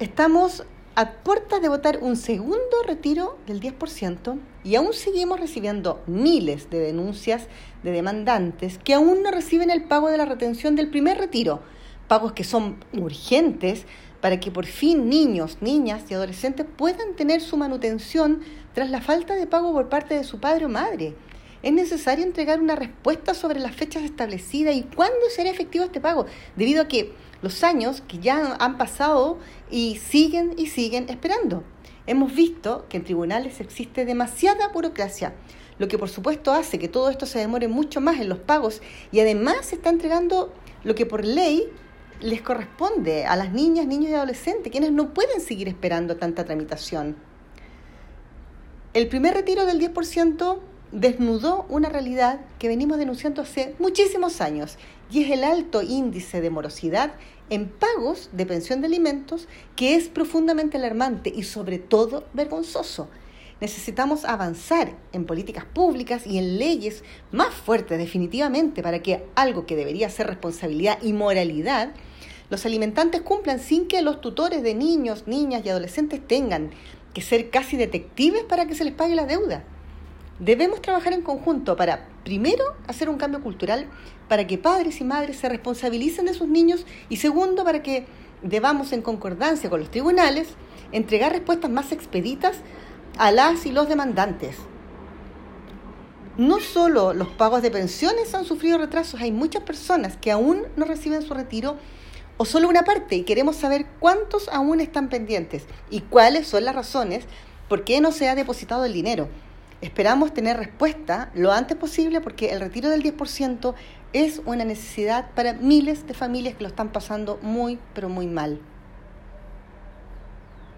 Estamos a puertas de votar un segundo retiro del 10% y aún seguimos recibiendo miles de denuncias de demandantes que aún no reciben el pago de la retención del primer retiro, pagos que son urgentes para que por fin niños, niñas y adolescentes puedan tener su manutención tras la falta de pago por parte de su padre o madre. Es necesario entregar una respuesta sobre las fechas establecidas y cuándo será efectivo este pago, debido a que los años que ya han pasado y siguen y siguen esperando. Hemos visto que en tribunales existe demasiada burocracia, lo que por supuesto hace que todo esto se demore mucho más en los pagos y además se está entregando lo que por ley les corresponde a las niñas, niños y adolescentes, quienes no pueden seguir esperando tanta tramitación. El primer retiro del 10% desnudó una realidad que venimos denunciando hace muchísimos años y es el alto índice de morosidad en pagos de pensión de alimentos que es profundamente alarmante y sobre todo vergonzoso. Necesitamos avanzar en políticas públicas y en leyes más fuertes definitivamente para que algo que debería ser responsabilidad y moralidad, los alimentantes cumplan sin que los tutores de niños, niñas y adolescentes tengan que ser casi detectives para que se les pague la deuda. Debemos trabajar en conjunto para, primero, hacer un cambio cultural para que padres y madres se responsabilicen de sus niños y segundo, para que debamos, en concordancia con los tribunales, entregar respuestas más expeditas a las y los demandantes. No solo los pagos de pensiones han sufrido retrasos, hay muchas personas que aún no reciben su retiro o solo una parte y queremos saber cuántos aún están pendientes y cuáles son las razones por qué no se ha depositado el dinero. Esperamos tener respuesta lo antes posible porque el retiro del 10% es una necesidad para miles de familias que lo están pasando muy, pero muy mal.